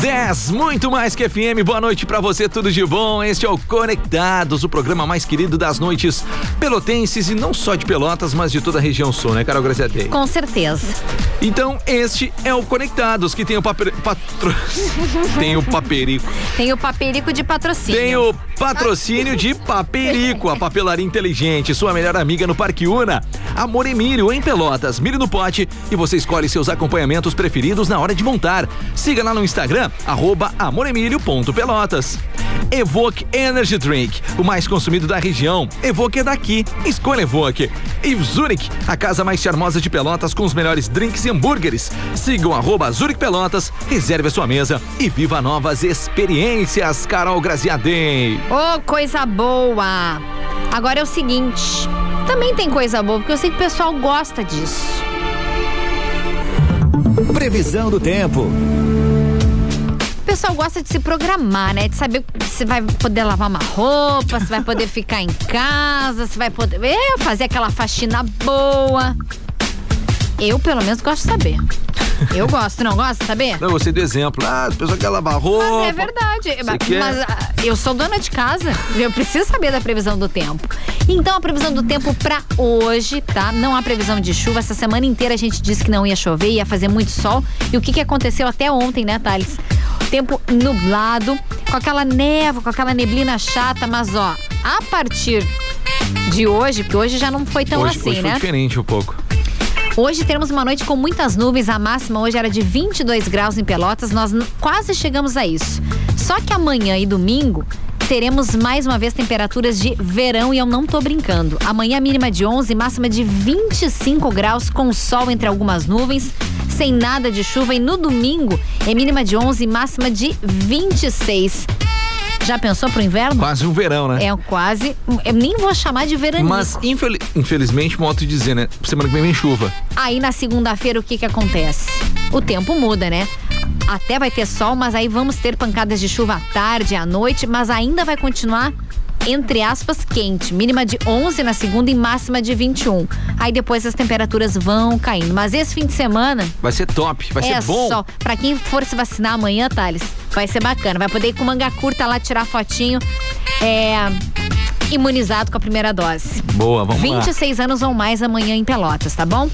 10, muito mais que FM. Boa noite pra você, tudo de bom. Este é o Conectados, o programa mais querido das noites pelotenses e não só de Pelotas, mas de toda a região sul, né, Carol Graziadei? Com certeza. Então, este é o Conectados, que tem o paper... patro... tem o paperico. Tem o paperico de patrocínio. Tem o patrocínio de Paperico, a papelaria inteligente, sua melhor amiga no Parque Una. Amor e milho em Pelotas, milho no pote e você escolhe seus acompanhamentos preferidos na hora de montar. Siga lá no Instagram, arroba amoremilho.pelotas. Evoque Energy Drink, o mais consumido da região. Evoque é daqui. Escolha Evoque. E Zurich, a casa mais charmosa de Pelotas com os melhores drinks e hambúrgueres. Siga o arroba Zurich Pelotas, reserve a sua mesa e viva novas experiências, Carol Graziadei. Ô, coisa boa! Agora é o seguinte, também tem coisa boa, porque eu sei que o pessoal gosta disso. Previsão do tempo. O pessoal gosta de se programar, né? De saber se vai poder lavar uma roupa, se vai poder ficar em casa, se vai poder é, fazer aquela faxina boa. Eu, pelo menos, gosto de saber. Eu gosto, não gosto de saber? Não, você do exemplo. Ah, a pessoa quer lavar roupa. Mas é verdade. Mas, quer? mas, ah, eu sou dona de casa. Eu preciso saber da previsão do tempo. Então, a previsão do tempo pra hoje, tá? Não há previsão de chuva. Essa semana inteira a gente disse que não ia chover, ia fazer muito sol. E o que, que aconteceu até ontem, né, Thales? Tempo nublado, com aquela névoa, com aquela neblina chata, mas ó, a partir de hoje, porque hoje já não foi tão hoje, assim, hoje foi né? diferente um pouco. Hoje teremos uma noite com muitas nuvens. A máxima hoje era de 22 graus em Pelotas. Nós quase chegamos a isso. Só que amanhã e domingo teremos mais uma vez temperaturas de verão e eu não tô brincando. Amanhã mínima de 11, máxima de 25 graus com sol entre algumas nuvens, sem nada de chuva e no domingo é mínima de 11, máxima de 26. Já pensou pro inverno? Quase um verão, né? É quase, eu nem vou chamar de veranico. Mas, infeli- infelizmente, modo de dizer, né? Semana que vem vem chuva. Aí na segunda-feira o que que acontece? O tempo muda, né? Até vai ter sol, mas aí vamos ter pancadas de chuva à tarde, à noite, mas ainda vai continuar entre aspas quente, mínima de 11 na segunda e máxima de 21. Aí depois as temperaturas vão caindo, mas esse fim de semana Vai ser top, vai é ser bom. só para quem for se vacinar amanhã, Thales, vai ser bacana, vai poder ir com manga curta lá tirar fotinho é imunizado com a primeira dose. Boa, vamos lá. 26 anos ou mais amanhã em Pelotas, tá bom?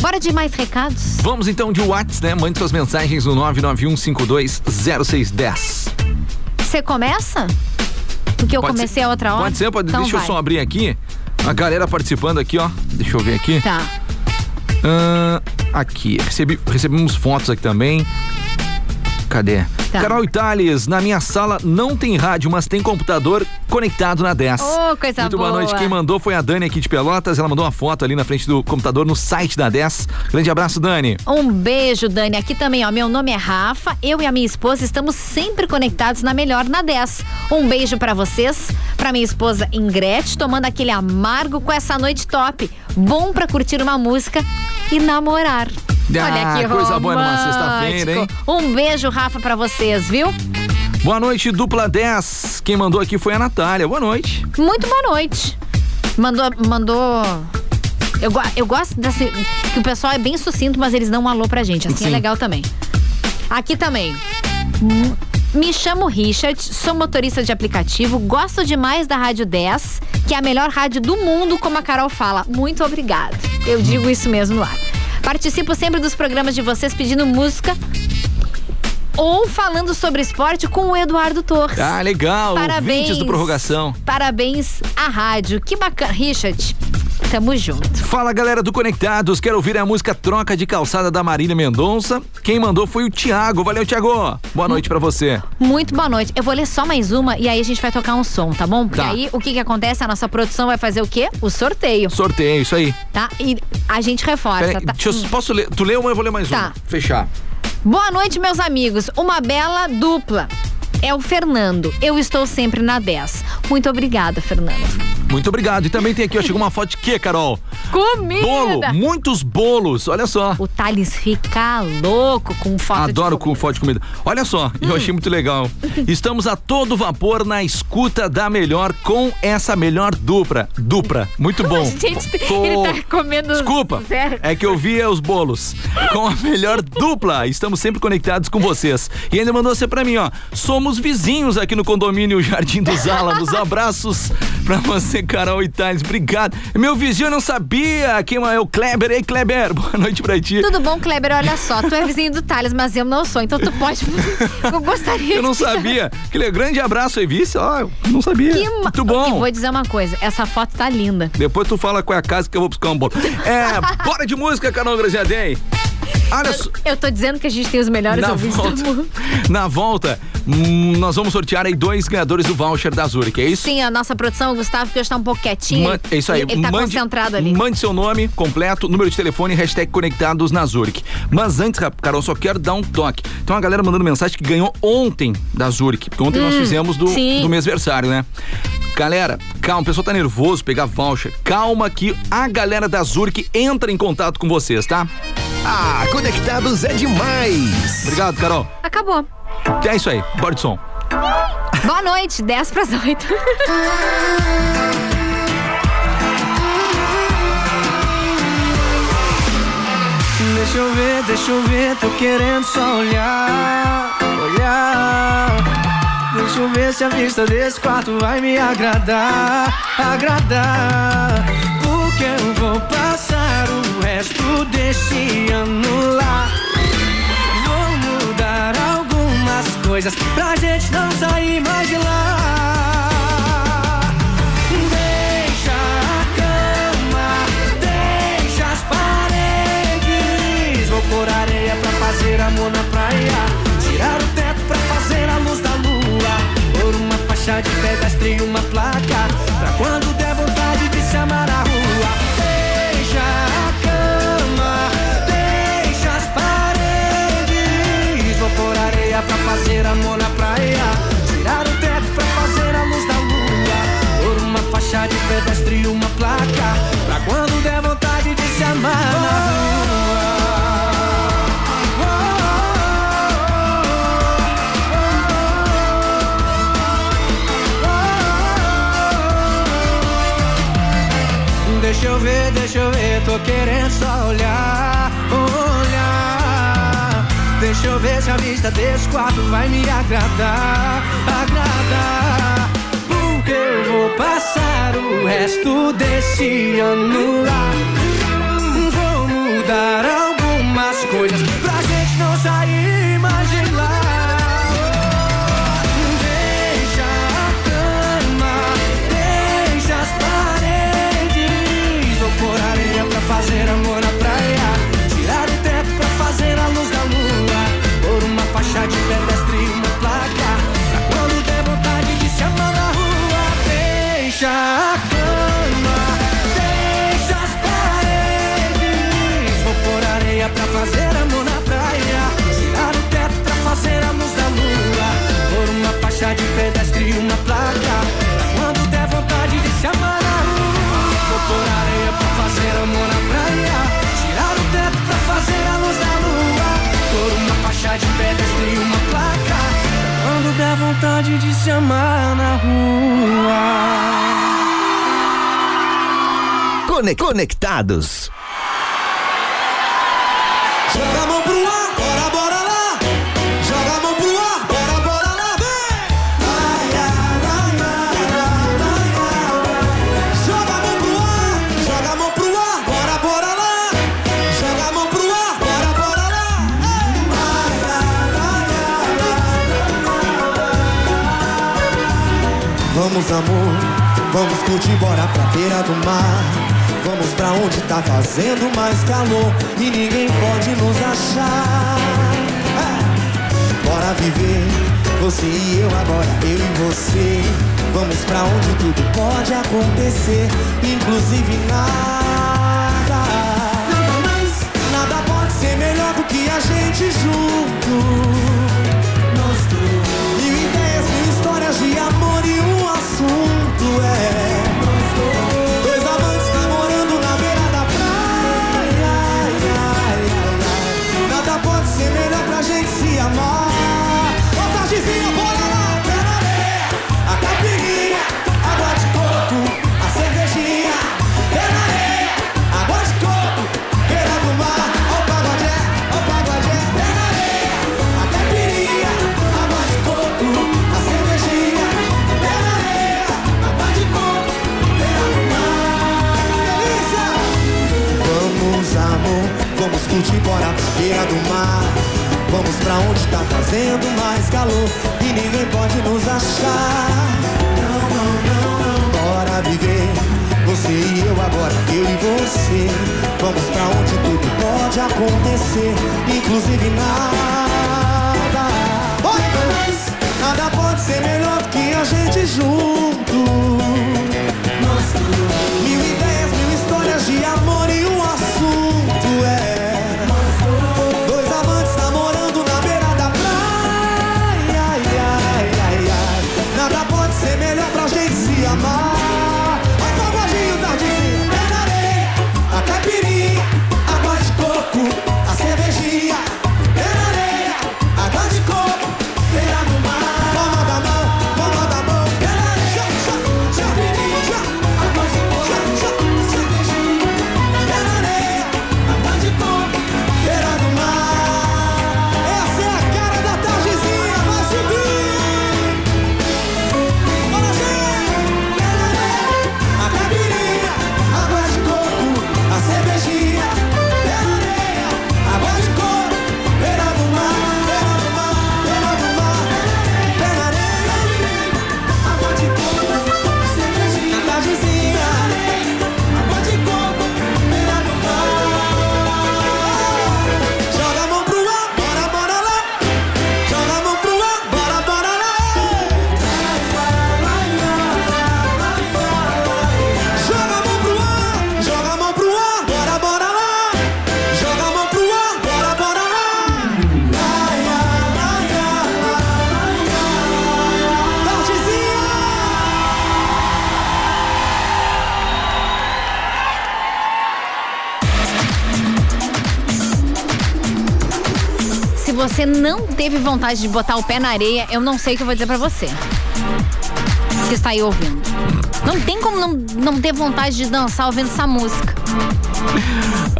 Bora de mais recados? Vamos então de Whats, né? Mande suas mensagens no 991520610. Você começa? Porque eu Pode comecei ser- a outra hora. Pode ser, pode. Então deixa eu vai. só abrir aqui. A galera participando aqui, ó. Deixa eu ver aqui. Tá. Ah, aqui. Recebi, recebemos fotos aqui também. Cadê? Tá. Carol Itales, na minha sala não tem rádio, mas tem computador conectado na 10. Ô, coisa Muito boa boa. noite. Quem mandou foi a Dani aqui de Pelotas. Ela mandou uma foto ali na frente do computador no site da 10. Grande abraço, Dani. Um beijo, Dani. Aqui também, ó. Meu nome é Rafa. Eu e a minha esposa estamos sempre conectados na melhor na 10. Um beijo pra vocês, pra minha esposa Ingrete, tomando aquele amargo com essa noite top. Bom pra curtir uma música e namorar. Olha Ah, que coisa boa numa sexta-feira, hein? Um beijo, Rafa, pra vocês, viu? Boa noite, dupla 10. Quem mandou aqui foi a Natália. Boa noite. Muito boa noite. Mandou. mandou... Eu, eu gosto desse. Que o pessoal é bem sucinto, mas eles dão um alô pra gente. Assim é Sim. legal também. Aqui também. M- Me chamo Richard, sou motorista de aplicativo, gosto demais da Rádio 10, que é a melhor rádio do mundo, como a Carol fala. Muito obrigada. Eu digo isso mesmo lá. Participo sempre dos programas de vocês pedindo música ou falando sobre esporte com o Eduardo Torres. Ah, legal. Parabéns. Do Prorrogação. Parabéns à rádio. Que bacana. Richard, tamo junto. Fala galera do Conectados, quero ouvir a música Troca de Calçada da Marília Mendonça. Quem mandou foi o Thiago. Valeu, Thiago. Boa noite pra você. Muito boa noite. Eu vou ler só mais uma e aí a gente vai tocar um som, tá bom? Porque Tá. aí o que que acontece? A nossa produção vai fazer o quê? O sorteio, Sorteio, isso aí. tá? E a gente reforça, Peraí, tá? eu- posso ler? Tu leu uma, eu vou ler mais Tá. uma. Fechar. Boa noite, meus amigos. Uma bela dupla. É o Fernando. Eu estou sempre na 10. Muito obrigada, Fernando. Muito obrigado. E também tem aqui, ó, chegou uma foto de quê, Carol? Comida! Bolo, muitos bolos, olha só. O Thales fica louco com foto Adoro com foto de comida. Olha só, eu Hum. achei muito legal. Estamos a todo vapor na escuta da melhor com essa melhor dupla. Dupla, muito bom. Gente, Tô- ele tá comendo. Desculpa, Sério? é que eu via os bolos. Com a melhor dupla, estamos sempre conectados com vocês. E ainda mandou você pra mim, ó. Somos vizinhos aqui no condomínio Jardim dos Álamos. Abraços pra você, Carol Itales. Obrigado. Meu vizinho eu não sabia quem é o Kleber. Ei, Kleber, boa noite pra ti. Tudo bom, Kleber? Olha só, tu é vizinho do Thales, mas eu não sou, então tu pode. Eu gostaria Eu não de- sabia. Aquele grande abraço aí, vice. Ó, eu não sabia. Que ma- Muito E bom. vou dizer uma coisa, essa foto tá linda. Depois tu fala qual é a casa que eu vou buscar um bolo. É, bora de música, Carol Graziadei. Olha só. Eu tô dizendo que a gente tem os melhores Na ouvintes volta, do mundo. na volta, hum, nós vamos sortear aí dois ganhadores do voucher da Zurich, é isso? Sim, a nossa produção, o Gustavo, que hoje tá um pouco quietinho. Man- é isso aí. Ele, ele tá mande, concentrado ali. Mande seu nome completo, número de telefone e hashtag conectados na Zurich. Mas antes, Carol, só quero dar um toque. Tem uma galera mandando mensagem que ganhou ontem da Zurich. Porque ontem nós Hum, fizemos do, sim. do mêsversário, né? Galera, calma, o pessoal tá nervoso pegar voucher. Calma que a galera da Zurich entra em contato com vocês, tá? Ah, conectados é demais. Obrigado, Carol. Acabou. É isso aí, bora de som. Boa noite, 10 pras 8. Deixa eu ver, deixa eu ver, tô querendo só olhar, olhar. Deixa eu ver se a vista desse quarto vai me agradar, agradar. Vou passar o resto desse ano lá. Vou mudar algumas coisas pra gente não sair mais de lá. Pôr areia pra fazer amor na praia. Tirar o teto pra fazer a luz da lua. Pôr uma faixa de pedestre e uma placa. Pra quando der pedestre uma placa. Pra quando der vontade de se amar na. Deixa eu ver, deixa eu ver, tô querendo só olhar, olhar. Deixa eu ver se a vista desse quarto vai me agradar, agradar. Vou passar o resto desse ano lá. Vou mudar algumas coisas pra vontade de se amar na rua. Cone- Conectados. Vamos curtir, bora pra beira do mar. Vamos pra onde tá fazendo mais calor e ninguém pode nos achar. É. Bora viver, você e eu agora, eu e você. Vamos pra onde tudo pode acontecer, inclusive nada. Nada mais, nada pode ser melhor do que a gente junto. Amar. Ô, tardezinha, bora teve vontade de botar o pé na areia, eu não sei o que eu vou dizer pra você. Que está aí ouvindo. Não tem como não, não ter vontade de dançar ouvindo essa música.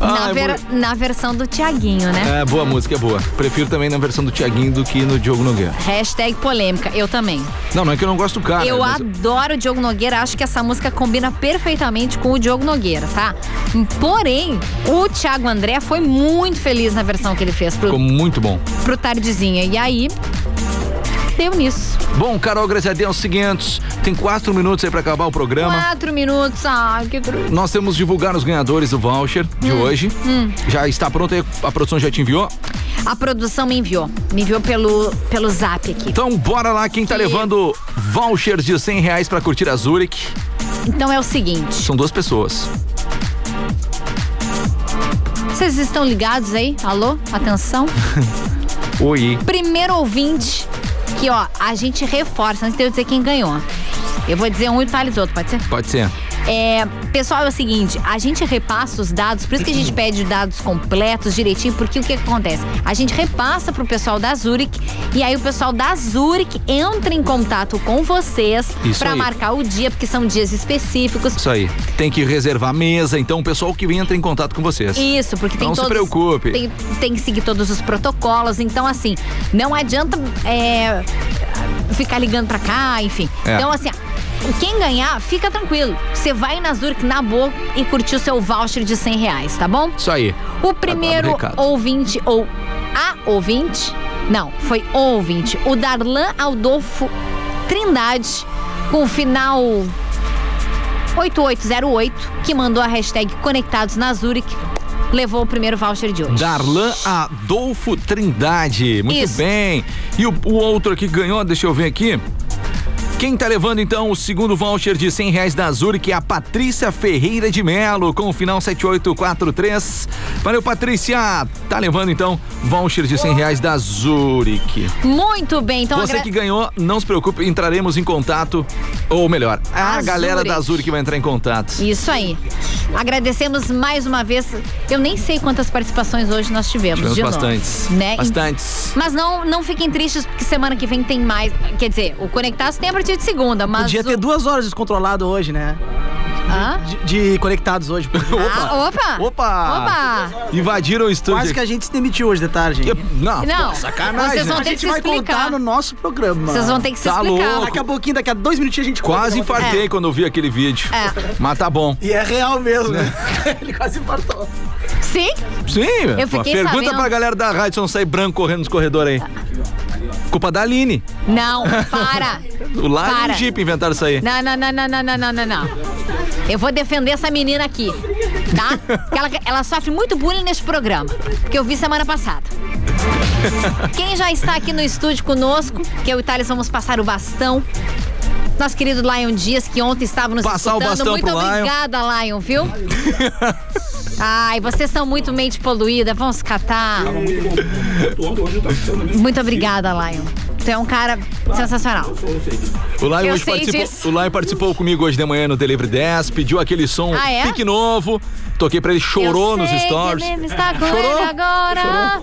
Na, Ai, ver- na versão do Tiaguinho, né? É, boa música, é boa. Prefiro também na versão do Tiaguinho do que no Diogo Nogueira. Hashtag polêmica, eu também. Não, não é que eu não gosto do cara. eu mas- adoro o Diogo Nogueira, acho que essa música combina perfeitamente com o Diogo Nogueira, tá? Porém, o Thiago André foi muito feliz na versão que ele fez pro, Ficou muito bom. pro Tardezinha. E aí, deu nisso. Bom, Carol Graziadinho, é o seguinte: tem quatro minutos aí pra acabar o programa. Quatro minutos, ai, que triste. Nós temos divulgar os ganhadores do voucher de hoje. hum. Já está pronto aí? A produção já te enviou? A produção me enviou. Me enviou pelo, pelo zap aqui. Então bora lá, quem tá levando vouchers de 100 reais pra curtir a Zurich? Então é o seguinte. São duas pessoas. Vocês estão ligados aí? Alô? Atenção? Oi. Primeiro ouvinte, que ó, a gente reforça, antes de eu dizer quem ganhou. Eu vou dizer um e o Thales outro, pode ser? Pode ser. É, pessoal, é o seguinte, a gente repassa os dados, por isso que a gente pede dados completos, direitinho, porque o que, que acontece? A gente repassa pro pessoal da Zurich e aí o pessoal da Zurich entra em contato com vocês aí. marcar o dia, porque são dias específicos. Isso aí. Tem que reservar mesa, então o pessoal que entra em contato com vocês. Isso, porque tem Não se todos. preocupe. Tem, tem que seguir todos os protocolos. Então, assim, não adianta é, ficar ligando pra cá, enfim. É. Então, assim, quem ganhar, fica tranquilo. Você vai na Zurich na boa e curtir o seu voucher de 100 reais, tá bom? Isso aí. O primeiro recado. ouvinte, ou a ouvinte, não, foi o ouvinte, o Darlan Aldolfo Trindade, com o final 8808, que mandou a hashtag Conectados na Zurich, levou o primeiro voucher de hoje. Darlan Adolfo Trindade. Muito Isso. bem. E o, o outro aqui que ganhou, deixa eu ver aqui. Quem tá levando então o segundo voucher de 100 reais da Zurich é a Patrícia Ferreira de Melo, com o final 7843. Valeu, Patrícia! Tá levando então voucher de 100 reais da Zurich. Muito bem, então Você agra- que ganhou, não se preocupe, entraremos em contato. Ou melhor, a, A galera Zurich. da Zurich vai entrar em contato. Isso aí. Agradecemos mais uma vez. Eu nem sei quantas participações hoje nós tivemos. Tivemos bastantes. né? Bastantes. Mas não, não fiquem tristes, porque semana que vem tem mais. Quer dizer, o Conectados tem a partir de segunda, mas. Podia ter duas horas descontrolado hoje, né? Hã? De, de conectados hoje. Ah, opa! Opa! Opa! Invadiram o estúdio. Quase que a gente se demitiu hoje de tarde. Não, Não, sacanagem. vocês vão a ter gente que vai explicar. contar no nosso programa. Vocês vão ter que se Tá explicar. louco. Daqui a pouquinho, daqui a dois minutinhos a gente conta. Quase infartei quando eu vi aquele vídeo. É. Mas tá bom. E é real mesmo, né? Ele quase infartou. Sim? Sim, Eu pô, fiquei pergunta sabendo. pra galera da rádio se não sai branco correndo nos corredores aí culpa da Aline. Não, para. Lá para. no Jeep inventaram isso aí. Não, não, não, não, não, não, não, não. Eu vou defender essa menina aqui, tá? Ela, ela sofre muito bullying nesse programa, que eu vi semana passada. Quem já está aqui no estúdio conosco, que eu e o Thales vamos passar o bastão nosso querido Lion Dias, que ontem estava nos Passar escutando. Muito obrigada, Lion. Lion, viu? Ai, vocês são muito mente poluída, vamos catar. Muito obrigada, Lion. Tu é um cara sensacional. O Lion hoje participou, o Lion participou comigo hoje de manhã no Delivery 10, pediu aquele som Ah, é? pique novo. Toquei pra ele, chorou nos stories. Está com Chorou? ele agora.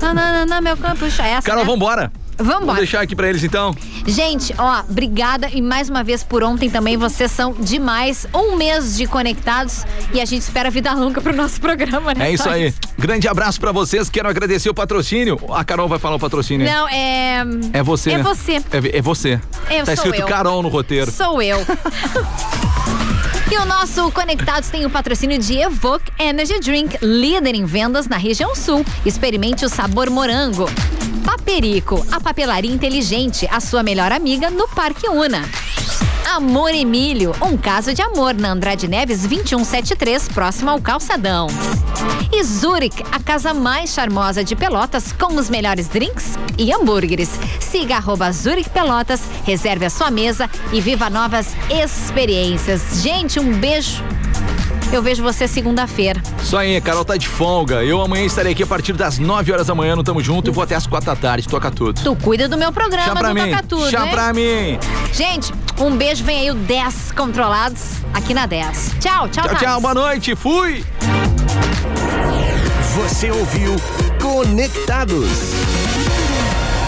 Nananana, meu campo. Essa, Carol, né? vambora. Vamos deixar aqui pra eles então. Gente, ó, obrigada e mais uma vez por ontem também. Vocês são demais. Um mês de conectados e a gente espera vida longa pro nosso programa, né? É isso aí. Grande abraço pra vocês. Quero agradecer o patrocínio. A Carol vai falar o patrocínio. Não, é. É você, É né? você. É, é você. Eu tá escrito eu. Carol no roteiro. Sou eu. E o nosso Conectados tem o patrocínio de Evoque Energy Drink, líder em vendas na região sul. Experimente o sabor morango. Paperico, a papelaria inteligente, a sua melhor amiga no Parque Una. Amor Emílio, um caso de amor na Andrade Neves 2173, próximo ao Calçadão. E Zurich, a casa mais charmosa de Pelotas, com os melhores drinks e hambúrgueres. Siga arroba Zurich Pelotas, reserve a sua mesa e viva novas experiências. Gente, um beijo. Eu vejo você segunda-feira. Isso aí, Carol tá de folga. Eu amanhã estarei aqui a partir das 9 horas da manhã no Tamo Junto e vou até as 4 da tarde. Toca tudo. Tu cuida do meu programa Chá pra mim. Toca Tudo, Chá pra mim. Gente, um beijo. Vem aí o 10 controlados aqui na 10. Tchau, tchau, Tchau, Thales. tchau. Boa noite. Fui. Você ouviu Conectados.